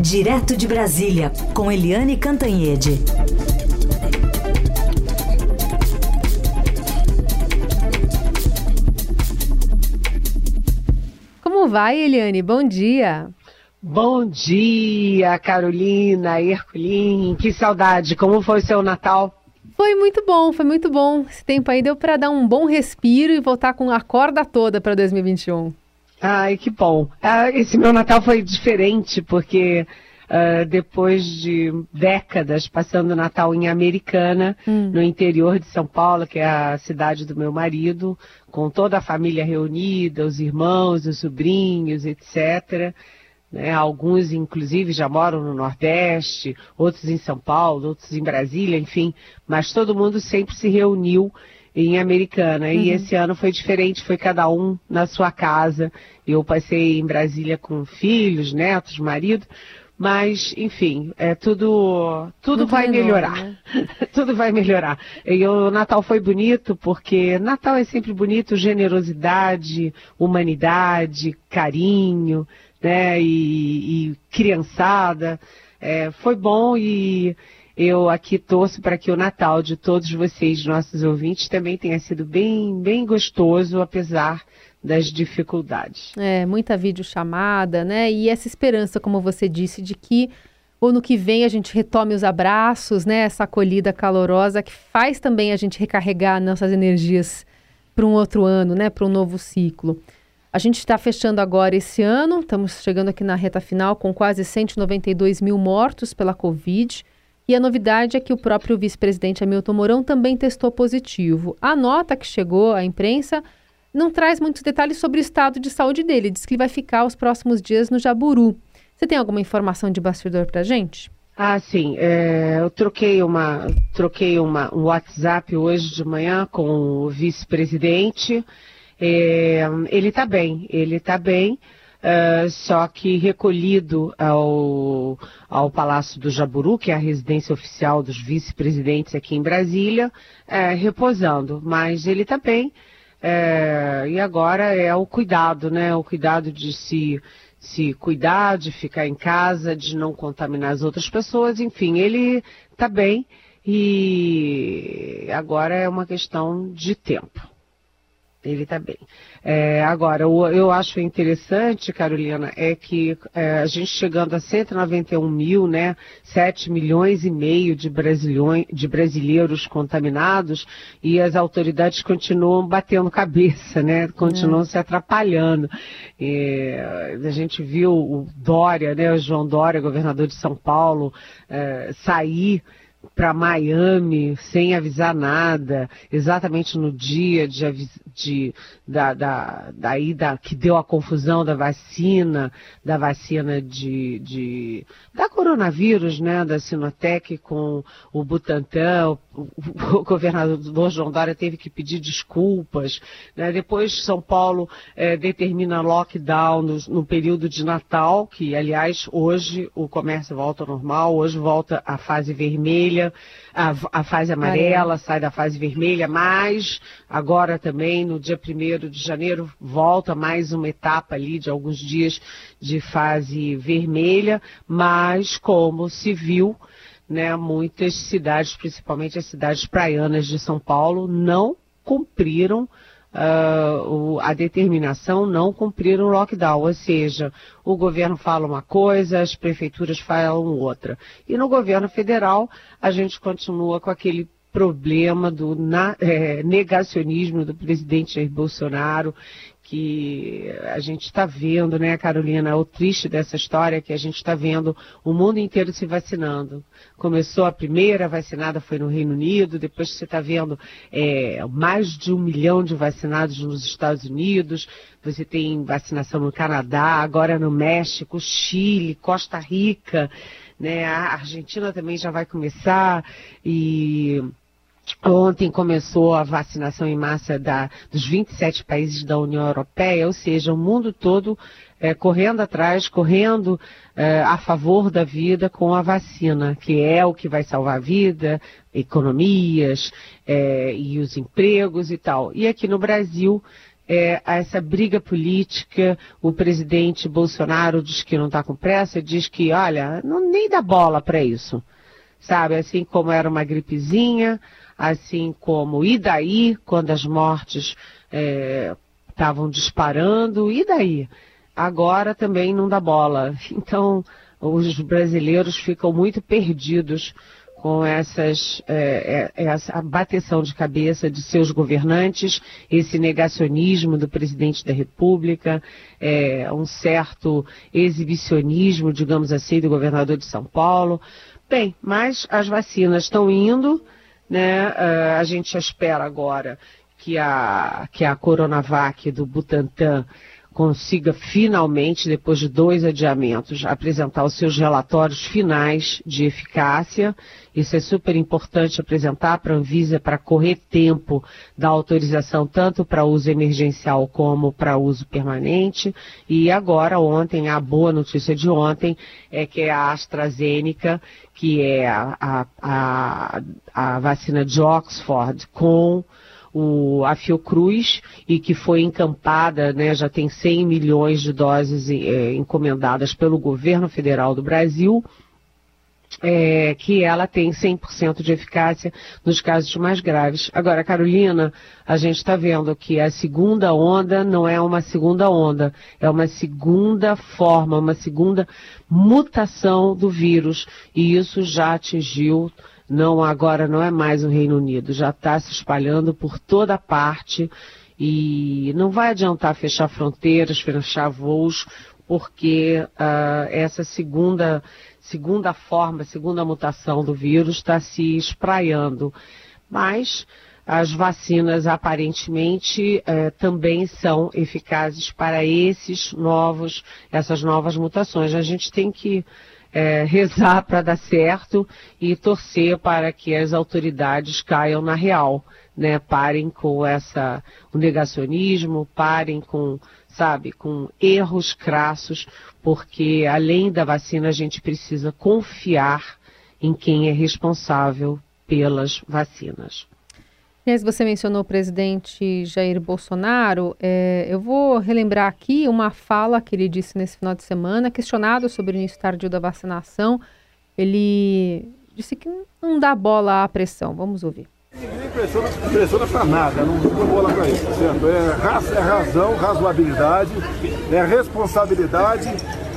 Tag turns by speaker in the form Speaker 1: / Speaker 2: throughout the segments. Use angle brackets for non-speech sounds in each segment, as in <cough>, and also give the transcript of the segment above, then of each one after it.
Speaker 1: Direto de Brasília, com Eliane Cantanhede.
Speaker 2: Como vai, Eliane? Bom dia.
Speaker 3: Bom dia, Carolina, Herculin. Que saudade. Como foi o seu Natal?
Speaker 2: Foi muito bom, foi muito bom. Esse tempo aí deu para dar um bom respiro e voltar com a corda toda para 2021.
Speaker 3: Ai, que bom. Ah, esse meu Natal foi diferente, porque uh, depois de décadas passando o Natal em Americana, hum. no interior de São Paulo, que é a cidade do meu marido, com toda a família reunida, os irmãos, os sobrinhos, etc. Né? Alguns, inclusive, já moram no Nordeste, outros em São Paulo, outros em Brasília, enfim, mas todo mundo sempre se reuniu em Americana. Uhum. E esse ano foi diferente, foi cada um na sua casa. Eu passei em Brasília com filhos, netos, marido. Mas, enfim, é tudo, tudo vai melhorar. Né? <laughs> tudo vai melhorar. E o Natal foi bonito porque Natal é sempre bonito, generosidade, humanidade, carinho, né? E, e criançada. É, foi bom e eu aqui torço para que o Natal de todos vocês, nossos ouvintes, também tenha sido bem, bem gostoso, apesar das dificuldades.
Speaker 2: É, muita videochamada, né? E essa esperança, como você disse, de que ou no que vem a gente retome os abraços, né? Essa acolhida calorosa que faz também a gente recarregar nossas energias para um outro ano, né? Para um novo ciclo. A gente está fechando agora esse ano, estamos chegando aqui na reta final com quase 192 mil mortos pela Covid. E a novidade é que o próprio vice-presidente Hamilton Mourão também testou positivo. A nota que chegou à imprensa não traz muitos detalhes sobre o estado de saúde dele. Diz que ele vai ficar os próximos dias no Jaburu. Você tem alguma informação de bastidor para gente?
Speaker 3: Ah, sim. É, eu troquei, uma, troquei uma, um WhatsApp hoje de manhã com o vice-presidente. É, ele está bem, ele está bem. Uh, só que recolhido ao, ao Palácio do Jaburu, que é a residência oficial dos vice-presidentes aqui em Brasília, uh, repousando. Mas ele está bem. Uh, e agora é o cuidado, né? O cuidado de se, se cuidar, de ficar em casa, de não contaminar as outras pessoas. Enfim, ele está bem. E agora é uma questão de tempo. Ele está bem. É, agora, o, eu acho interessante, Carolina, é que é, a gente chegando a 191 mil, né, 7 milhões e meio de, de brasileiros contaminados e as autoridades continuam batendo cabeça, né, continuam é. se atrapalhando. É, a gente viu o Dória, né, o João Dória, governador de São Paulo, é, sair para Miami sem avisar nada, exatamente no dia de, de, da, da, da ida que deu a confusão da vacina, da vacina de, de da coronavírus, né, da Sinotec com o Butantan, o, o, governador João Dória teve que pedir desculpas, né, depois São Paulo é, determina lockdown no, no período de Natal, que aliás hoje o comércio volta ao normal, hoje volta a fase vermelha, vermelha, a, a fase amarela sai da fase vermelha, mas agora também no dia 1 de janeiro volta mais uma etapa ali de alguns dias de fase vermelha, mas como se viu, né, muitas cidades, principalmente as cidades praianas de São Paulo, não cumpriram uh, a determinação não cumprir o lockdown, ou seja, o governo fala uma coisa, as prefeituras falam outra. E no governo federal, a gente continua com aquele problema do na, é, negacionismo do presidente Jair Bolsonaro, que a gente está vendo, né, Carolina? O triste dessa história é que a gente está vendo o mundo inteiro se vacinando. Começou a primeira vacinada foi no Reino Unido, depois você está vendo é, mais de um milhão de vacinados nos Estados Unidos, você tem vacinação no Canadá, agora no México, Chile, Costa Rica, né? A Argentina também já vai começar e Ontem começou a vacinação em massa da, dos 27 países da União Europeia, ou seja, o mundo todo é, correndo atrás, correndo é, a favor da vida com a vacina, que é o que vai salvar a vida, economias é, e os empregos e tal. E aqui no Brasil, é, essa briga política. O presidente Bolsonaro diz que não está com pressa, diz que, olha, não, nem dá bola para isso. Sabe, assim como era uma gripezinha, assim como e daí, quando as mortes estavam é, disparando, e daí? Agora também não dá bola. <laughs> Então, os brasileiros ficam muito perdidos com essas, é, é, essa bateção de cabeça de seus governantes, esse negacionismo do presidente da República, é, um certo exibicionismo, digamos assim, do governador de São Paulo. Bem, mas as vacinas estão indo, né? É, a gente espera agora que a, que a Coronavac do Butantan consiga finalmente, depois de dois adiamentos, apresentar os seus relatórios finais de eficácia. Isso é super importante apresentar para a Anvisa para correr tempo da autorização tanto para uso emergencial como para uso permanente. E agora, ontem, a boa notícia de ontem é que é a AstraZeneca, que é a, a, a, a vacina de Oxford com o, a Fiocruz e que foi encampada, né, já tem 100 milhões de doses é, encomendadas pelo governo federal do Brasil, é, que ela tem 100% de eficácia nos casos mais graves. Agora, Carolina, a gente está vendo que a segunda onda não é uma segunda onda, é uma segunda forma, uma segunda mutação do vírus, e isso já atingiu não agora não é mais o Reino Unido, já está se espalhando por toda parte e não vai adiantar fechar fronteiras, fechar voos, porque uh, essa segunda, segunda forma, segunda mutação do vírus está se espraiando. Mas as vacinas aparentemente eh, também são eficazes para esses novos, essas novas mutações. A gente tem que é, rezar para dar certo e torcer para que as autoridades caiam na real, né? Parem com essa o negacionismo, parem com, sabe, com erros crassos, porque além da vacina a gente precisa confiar em quem é responsável pelas vacinas.
Speaker 2: Aliás, você mencionou o presidente Jair Bolsonaro. É, eu vou relembrar aqui uma fala que ele disse nesse final de semana, questionado sobre o início tardio da vacinação. Ele disse que não dá bola à pressão. Vamos ouvir.
Speaker 4: Ninguém pressiona, pressiona para nada, não dá bola para isso, certo? É, é razão, razoabilidade, é responsabilidade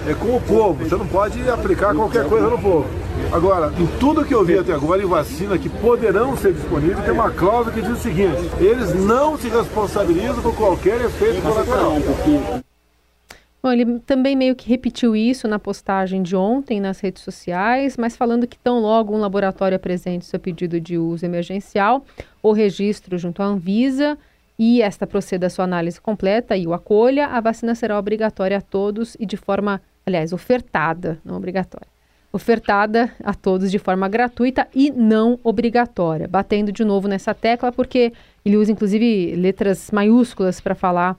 Speaker 4: é com o povo. Você não pode aplicar qualquer coisa no povo. Agora, em tudo que eu vi até agora em vacina que poderão ser disponíveis, tem uma cláusula que diz o seguinte: eles não se responsabilizam por qualquer efeito colateral.
Speaker 2: Bom, ele também meio que repetiu isso na postagem de ontem nas redes sociais, mas falando que tão logo um laboratório apresente seu pedido de uso emergencial ou registro junto à Anvisa e esta proceda sua análise completa e o acolha, a vacina será obrigatória a todos e de forma, aliás, ofertada, não obrigatória ofertada a todos de forma gratuita e não obrigatória. Batendo de novo nessa tecla, porque ele usa inclusive letras maiúsculas para falar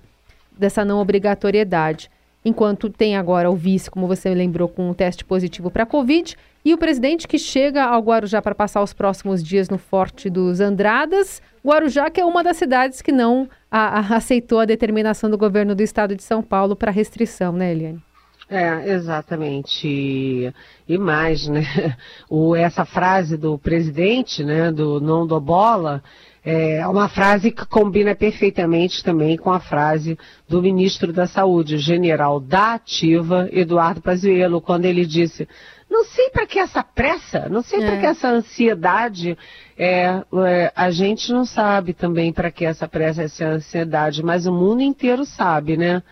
Speaker 2: dessa não obrigatoriedade. Enquanto tem agora o vice, como você lembrou, com um teste positivo para a Covid, e o presidente que chega ao Guarujá para passar os próximos dias no Forte dos Andradas. Guarujá, que é uma das cidades que não a, a, aceitou a determinação do governo do estado de São Paulo para restrição, né, Eliane?
Speaker 3: É, exatamente. E mais, né? <laughs> O, essa frase do presidente, né, do não do bola, é uma frase que combina perfeitamente também com a frase do ministro da Saúde, o general da ativa, Eduardo Pazuello, quando ele disse: não sei para que essa pressa, não sei é. para que essa ansiedade. É, é, a gente não sabe também para que essa pressa, essa ansiedade, mas o mundo inteiro sabe, né?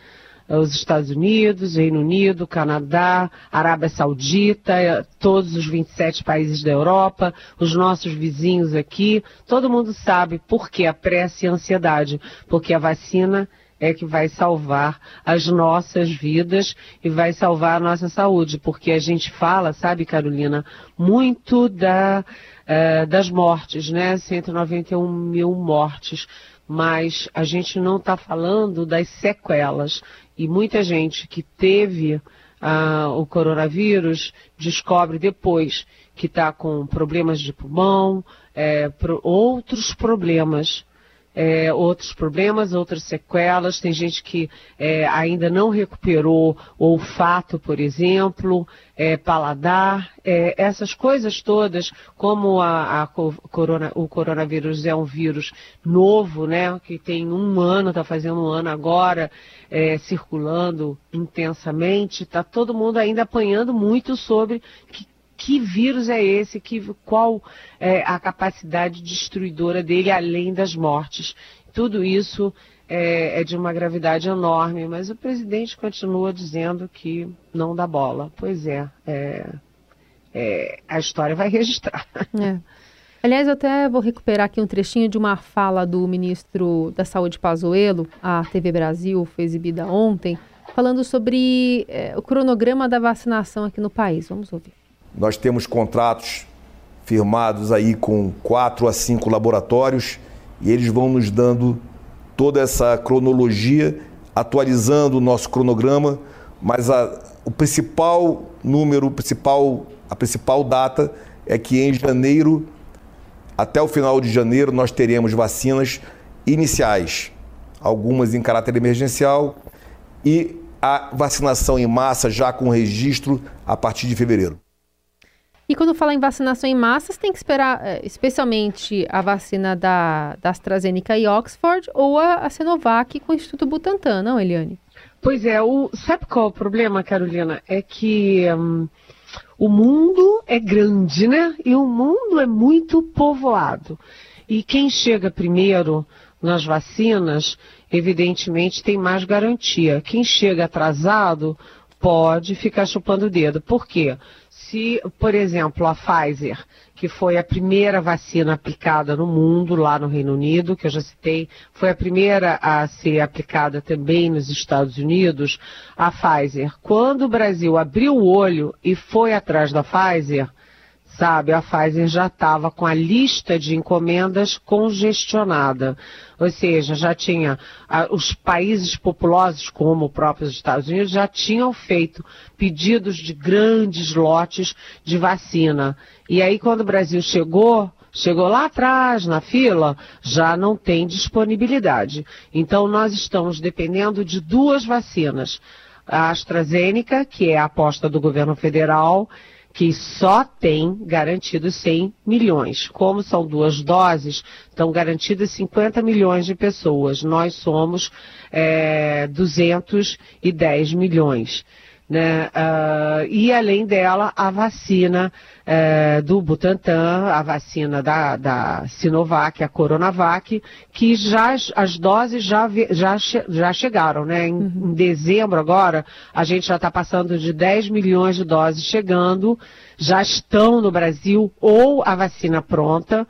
Speaker 3: Os Estados Unidos, Reino Unido, Canadá, Arábia Saudita, eh, todos os 27 países da Europa, os nossos vizinhos aqui, todo mundo sabe por que a pressa e a ansiedade, porque a vacina é que vai salvar as nossas vidas e vai salvar a nossa saúde, porque a gente fala, sabe, Carolina, muito da, uh, das mortes, né? 191 mil mortes mas a gente não está falando das sequelas. E muita gente que teve ah, o coronavírus descobre depois que está com problemas de pulmão, é, pro, outros problemas é, outros problemas, outras sequelas. Tem gente que é, ainda não recuperou olfato, por exemplo, é, paladar, é, essas coisas todas, como a, a corona, o coronavírus é um vírus novo, né, que tem um ano, está fazendo um ano agora, é, circulando intensamente, está todo mundo ainda apanhando muito sobre que que vírus é esse, que, qual é a capacidade destruidora dele, além das mortes. Tudo isso é, é, de uma gravidade enorme, mas o presidente continua dizendo que não dá bola. Pois é, é, é a história vai <laughs> registrar.
Speaker 2: É. Aliás, eu até vou recuperar aqui um trechinho de uma fala do ministro da Saúde Pazuello, a TV Brasil foi exibida ontem, falando sobre é, o cronograma da vacinação aqui no país. Vamos ouvir.
Speaker 5: Nós temos contratos firmados aí com quatro a cinco laboratórios e eles vão nos dando toda essa cronologia, atualizando o nosso cronograma, mas a, o principal número, principal, a principal data é que em janeiro, até o final de janeiro, nós teremos vacinas iniciais, algumas em caráter emergencial e a vacinação em massa já com registro a partir de fevereiro.
Speaker 2: E quando fala em vacinação em massas, tem que esperar eh, especialmente a vacina da, da AstraZeneca e Oxford ou a, a Sinovac com o Instituto Butantan, não, Eliane?
Speaker 3: Pois é, o, sabe qual é o problema, Carolina? É que hum, o mundo é grande, né? E o mundo é muito povoado. E quem chega primeiro nas vacinas, evidentemente, tem mais garantia. Quem chega atrasado pode ficar chupando o dedo. Por quê? Se, por exemplo, a Pfizer, que foi a primeira vacina aplicada no mundo, lá no Reino Unido, que eu já citei, foi a primeira a ser aplicada também nos Estados Unidos, a Pfizer, quando o Brasil abriu o olho e foi atrás da Pfizer, sabe, a Pfizer já estava com a lista de encomendas congestionada. Ou seja, já tinha a, os países populosos, como o próprio Estados Unidos, já tinham feito pedidos de grandes lotes de vacina. E aí, quando o Brasil chegou, chegou lá atrás na fila, já não tem disponibilidade. Então, nós estamos dependendo de duas vacinas. A AstraZeneca, que é a aposta do governo federal, que só tem garantido 100 milhões. Como são duas doses, estão garantidas 50 milhões de pessoas. Nós somos é, 210 milhões. Né? Uh, e além dela, a vacina uh, do Butantan, a vacina da, da, Sinovac, a Coronavac, que já as doses já, já, já chegaram. Né? Em, uhum. em dezembro agora, a gente já está passando de 10 milhões de doses chegando, já estão no Brasil ou a vacina pronta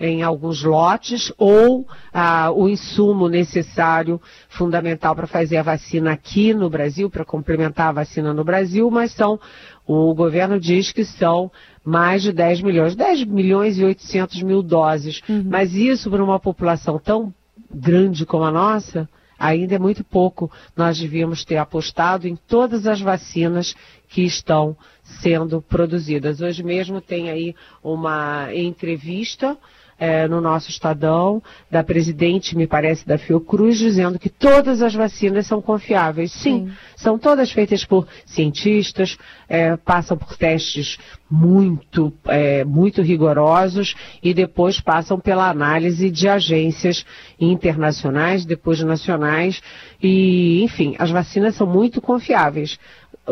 Speaker 3: em alguns lotes, ou ah, o insumo necessário, fundamental para fazer a vacina aqui no Brasil, para complementar a vacina no Brasil, mas são, o governo diz que são mais de 10 milhões, 10 milhões e 800 mil doses. Uhum. Mas isso para uma população tão grande como a nossa, ainda é muito pouco. Nós devíamos ter apostado em todas as vacinas que estão sendo produzidas. Hoje mesmo tem aí uma entrevista é, no nosso Estadão, da presidente, me parece, da Fiocruz, dizendo que todas as vacinas são confiáveis. Sim, Sim. são todas feitas por cientistas, é, passam por testes muito, é, muito rigorosos e depois passam pela análise de agências internacionais, depois nacionais. E, enfim, as vacinas são muito confiáveis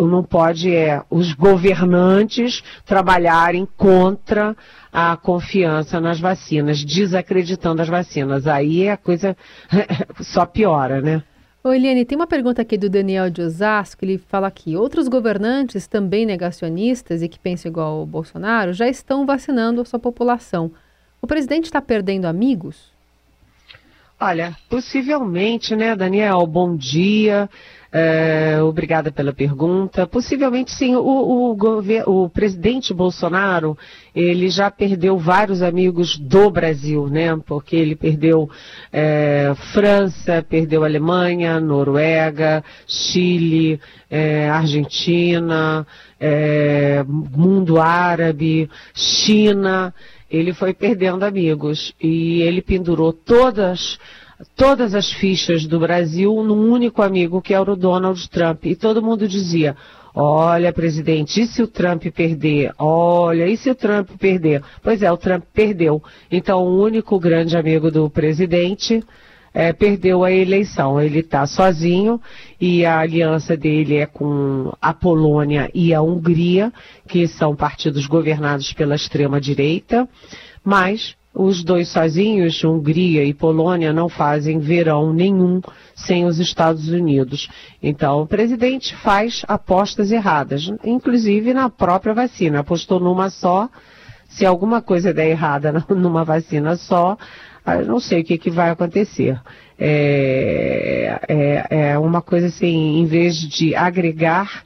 Speaker 3: não pode é os governantes trabalharem contra a confiança nas vacinas, desacreditando as vacinas. Aí a coisa <laughs> só piora, né?
Speaker 2: Oi, Eliane, tem uma pergunta aqui do Daniel de Osasco, ele fala aqui, outros governantes também negacionistas e que pensam igual o Bolsonaro já estão vacinando a sua população. O presidente está perdendo amigos?
Speaker 3: Olha, possivelmente, né, Daniel? Bom dia. É, obrigada pela pergunta. Possivelmente sim, o, o, o, presidente Bolsonaro, ele já perdeu vários amigos do Brasil, né? Porque ele perdeu é, França, perdeu Alemanha, Noruega, Chile, é, Argentina, mundo árabe, China.
Speaker 6: ele foi perdendo amigos e ele pendurou todas todas as fichas do Brasil num único amigo que era o Donald Trump e todo mundo dizia Olha, presidente, e se o Trump perder? Olha, e se o Trump perder? Pois é, o Trump perdeu. Então, o único grande amigo do presidente é, perdeu a eleição. Ele está sozinho e a aliança dele é com a Polônia e a Hungria, que são partidos governados pela extrema-direita, mas os dois sozinhos, Hungria e Polônia, não fazem verão nenhum sem os Estados Unidos. Então, o presidente faz apostas erradas, inclusive na própria vacina. Apostou numa só. Se alguma coisa der errada <laughs> numa vacina só, eu não sei o que, que vai acontecer. É, é, é, uma coisa assim, em vez de agregar,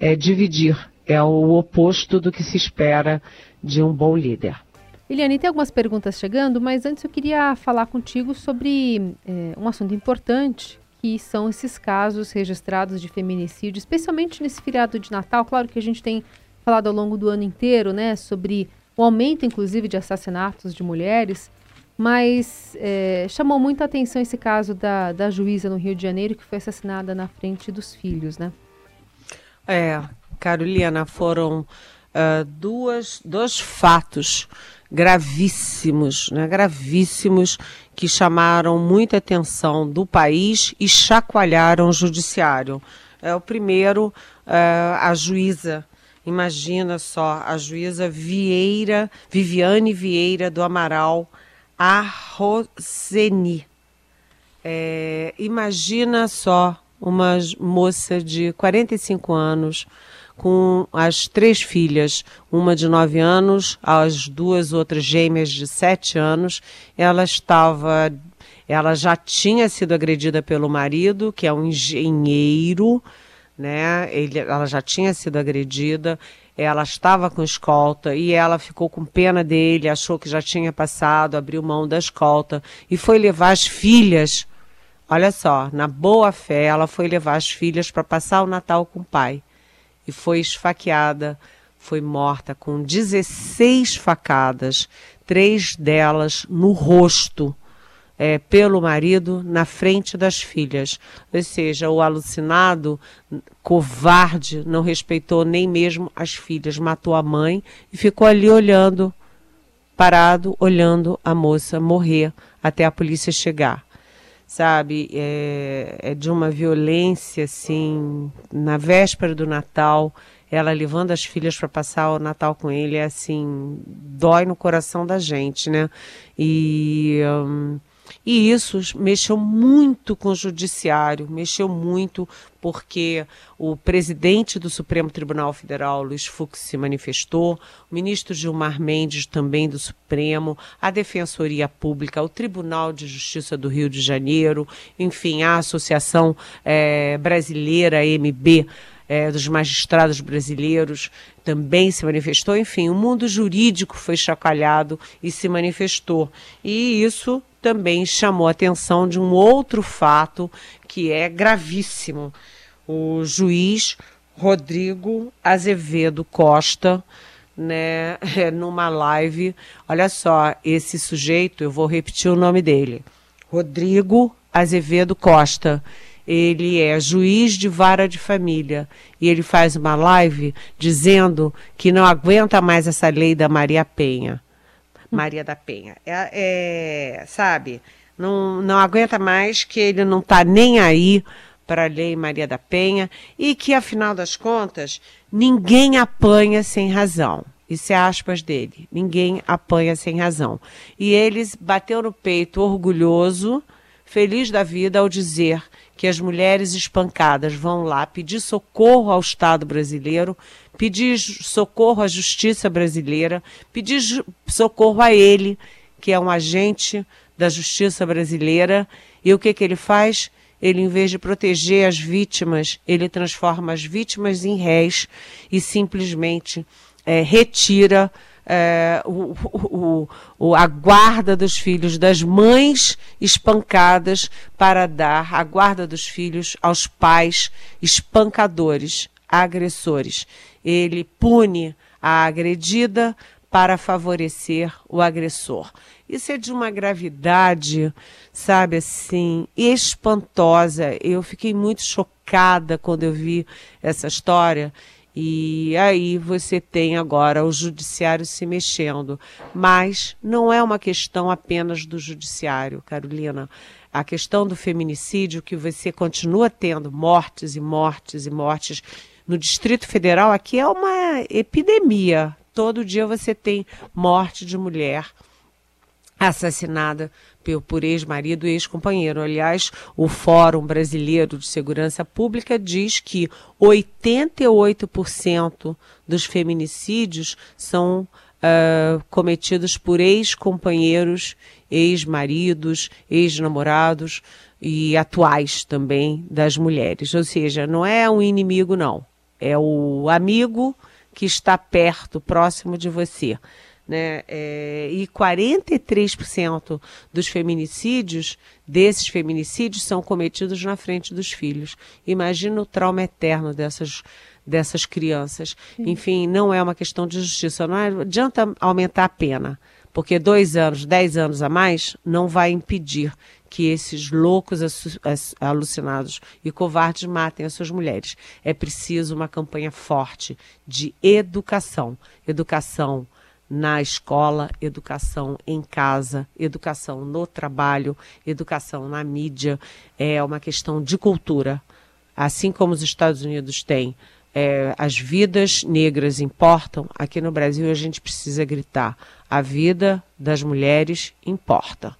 Speaker 6: é dividir. É o oposto do que se espera de um bom líder.
Speaker 2: Eliane, tem algumas perguntas chegando, mas antes eu queria falar contigo sobre é, um assunto importante, que são esses casos registrados de feminicídio, especialmente nesse feriado de Natal. Claro que a gente tem falado ao longo do ano inteiro, né, sobre o aumento, inclusive, de assassinatos de mulheres, mas é, chamou muita atenção esse caso da, da juíza no Rio de Janeiro que foi assassinada na frente dos filhos, né?
Speaker 3: É, Carolina, foram uh, duas, dois fatos gravíssimos, né, gravíssimos, que chamaram muita atenção do país e chacoalharam o judiciário. É, o primeiro, é, a juíza, imagina só, a juíza Vieira, Viviane Vieira do Amaral Arroseni. É, imagina só uma moça de 45 anos, com as três filhas, uma de nove anos, as duas outras gêmeas de sete anos. Ela estava, ela já tinha sido agredida pelo marido, que é um engenheiro, né? Ele, ela já tinha sido agredida. Ela estava com escolta e ela ficou com pena dele, achou que já tinha passado, abriu mão da escolta e foi levar as filhas. Olha só, na boa fé, ela foi levar as filhas para passar o Natal com o pai e foi esfaqueada, foi morta com 16 facadas, três delas no rosto. É, pelo marido na frente das filhas. Ou seja, o alucinado, covarde, não respeitou nem mesmo as filhas, matou a mãe e ficou ali olhando, parado, olhando a moça morrer até a polícia chegar sabe? É, é, de uma violência, assim, na véspera do Natal, ela levando as filhas para passar o Natal com ele, é assim, dói no coração da gente, né? E. Um, e isso mexeu muito com o judiciário, mexeu muito porque o presidente do Supremo Tribunal Federal, Luiz Fux, se manifestou, o ministro Gilmar Mendes também do Supremo, a Defensoria Pública, o Tribunal de Justiça do Rio de Janeiro, enfim, a Associação é, Brasileira, MB, é, dos magistrados brasileiros também se manifestou. Enfim, o mundo jurídico foi chacalhado e se manifestou. E isso também chamou a atenção de um outro fato que é gravíssimo. O juiz Rodrigo Azevedo Costa, né, <laughs> numa live, olha só, esse sujeito, eu vou repetir o nome dele. Rodrigo Azevedo Costa ele é juiz de vara de família e ele faz uma live dizendo que não aguenta mais essa lei da Maria Penha. Maria da Penha. É, é sabe, não, não aguenta mais que ele não está nem aí para a lei Maria da Penha e que, afinal das contas, ninguém apanha sem razão. Isso é aspas dele. Ninguém apanha sem razão. E eles bateu no peito orgulhoso, feliz da vida ao dizer que as mulheres espancadas vão lá pedir socorro ao Estado brasileiro, pedir socorro à justiça brasileira, pedir socorro a ele, que é um agente da justiça brasileira. E o que, que ele faz? Ele, em vez de proteger as vítimas, ele transforma as vítimas em réis e simplesmente é, retira é, o, o, o, a guarda dos filhos das mães espancadas para dar a guarda dos filhos aos pais espancadores, agressores. Ele pune a agredida para favorecer o agressor. Isso é de uma gravidade, sabe assim, espantosa. Eu fiquei muito chocada quando eu vi essa história. E aí você tem agora o judiciário se mexendo. Mas não é uma questão apenas do judiciário, Carolina. A questão do feminicídio, que você continua tendo mortes e mortes e mortes no Distrito Federal, aqui é uma epidemia. Todo dia você tem morte de mulher assassinada por ex-marido e ex-companheiro. Aliás, o Fórum Brasileiro de Segurança Pública diz que 88% dos feminicídios são uh, cometidos por ex-companheiros, ex-maridos, ex-namorados e atuais também das mulheres. Ou seja, não é um inimigo, não é o amigo que está perto, próximo de você. Né? É, e 43% dos feminicídios, desses feminicídios, são cometidos na frente dos filhos. Imagina o trauma eterno dessas, dessas crianças. Sim. Enfim, não é uma questão de justiça. Não adianta aumentar a pena, porque dois anos, dez anos a mais, não vai impedir que esses loucos alucinados e covardes matem as suas mulheres. É preciso uma campanha forte de educação. Educação na escola, educação em casa, educação no trabalho, educação na mídia. É uma questão de cultura. Assim como os Estados Unidos têm é, as vidas negras importam, aqui no Brasil a gente precisa gritar: a vida das mulheres importa.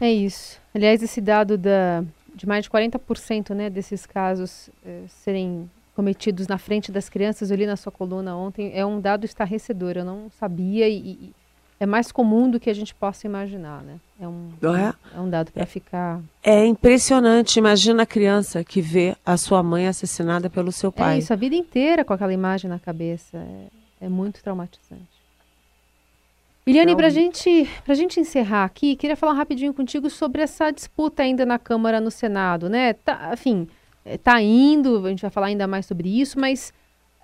Speaker 2: É isso. Aliás, esse dado da, de mais de 40% né, desses casos eh, serem cometidos na frente das crianças, eu li na sua coluna ontem, é um dado estarrecedor. Eu não sabia e, e é mais comum do que a gente possa imaginar, né? É um, é? é um dado para ficar.
Speaker 3: É impressionante. Imagina a criança que vê a sua mãe assassinada pelo seu pai.
Speaker 2: É isso, a vida inteira com aquela imagem na cabeça. É, é muito traumatizante. Eliane, para gente, a gente encerrar aqui, queria falar rapidinho contigo sobre essa disputa ainda na Câmara, no Senado, né? Tá, enfim, é, tá indo, a gente vai falar ainda mais sobre isso, mas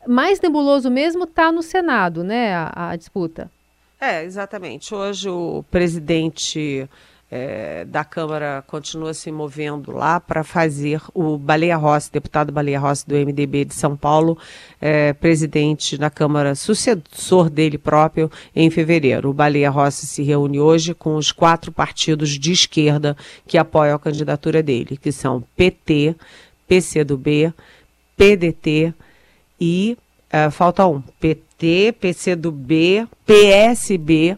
Speaker 2: mais nebuloso mesmo tá no Senado, né, a, a disputa.
Speaker 3: É, exatamente. Hoje o presidente é, da Câmara continua se movendo lá para fazer o Baleia Rossi, deputado Baleia Rossi do MDB de São Paulo, é, presidente da Câmara, sucessor dele próprio, em fevereiro. O Baleia Rossi se reúne hoje com os quatro partidos de esquerda que apoiam a candidatura dele, que são PT, PCdoB, PDT e uh, falta um, PCdoB, PSB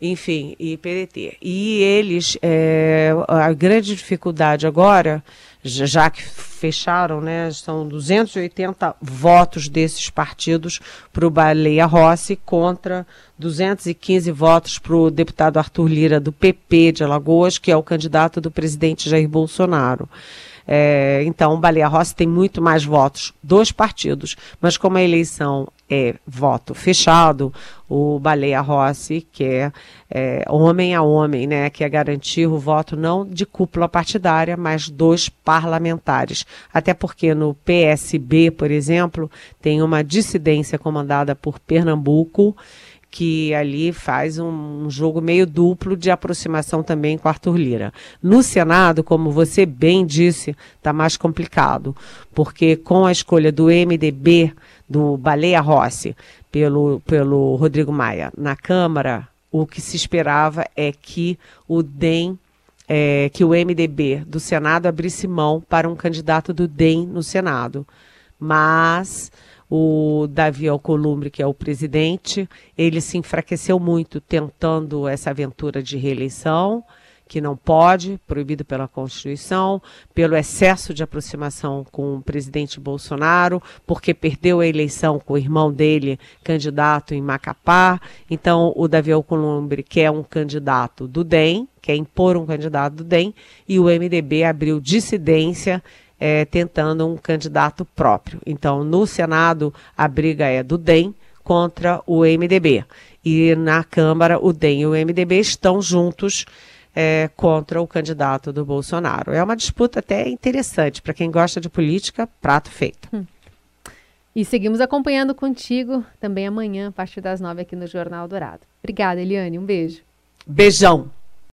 Speaker 3: enfim, e PDT. E eles, é, a grande dificuldade agora, já que fecharam, né, são 280 votos desses partidos para o Baleia Rossi contra 215 votos para o deputado Arthur Lira do PP de Alagoas, que é o candidato do presidente Jair Bolsonaro. É, então, Baleia Rossi tem muito mais votos dos partidos, mas como a eleição é voto fechado, o Baleia Rossi quer é, homem a homem, né, quer garantir o voto não de cúpula partidária, mas dos parlamentares. Até porque no PSB, por exemplo, tem uma dissidência comandada por Pernambuco que ali faz um, jogo meio duplo de aproximação também com Arthur Lira. No Senado, como você bem disse, está mais complicado, porque com a escolha do MDB, do Baleia Rossi, pelo, pelo Rodrigo Maia, na Câmara, o que se esperava é que o DEM é, que o MDB do Senado abrisse mão para um candidato do DEM no Senado. Mas o Davi Alcolumbre, que é o presidente, ele se enfraqueceu muito tentando essa aventura de reeleição, que não pode, proibido pela Constituição, pelo excesso de aproximação com o presidente Bolsonaro, porque perdeu a eleição com o irmão dele, candidato em Macapá. Então, o Davi Alcolumbre quer um candidato do DEM, quer impor um candidato do DEM, e o MDB abriu dissidência é, tentando um candidato próprio. Então, no Senado, a briga é do DEM contra o MDB. E na Câmara, o DEM e o MDB estão juntos é, contra o candidato do Bolsonaro. É uma disputa até interessante. Para quem gosta de política, prato feito. Hum.
Speaker 2: E seguimos acompanhando contigo também amanhã, a partir das nove aqui no Jornal Dourado. Obrigada, Eliane. Um beijo.
Speaker 7: Beijão.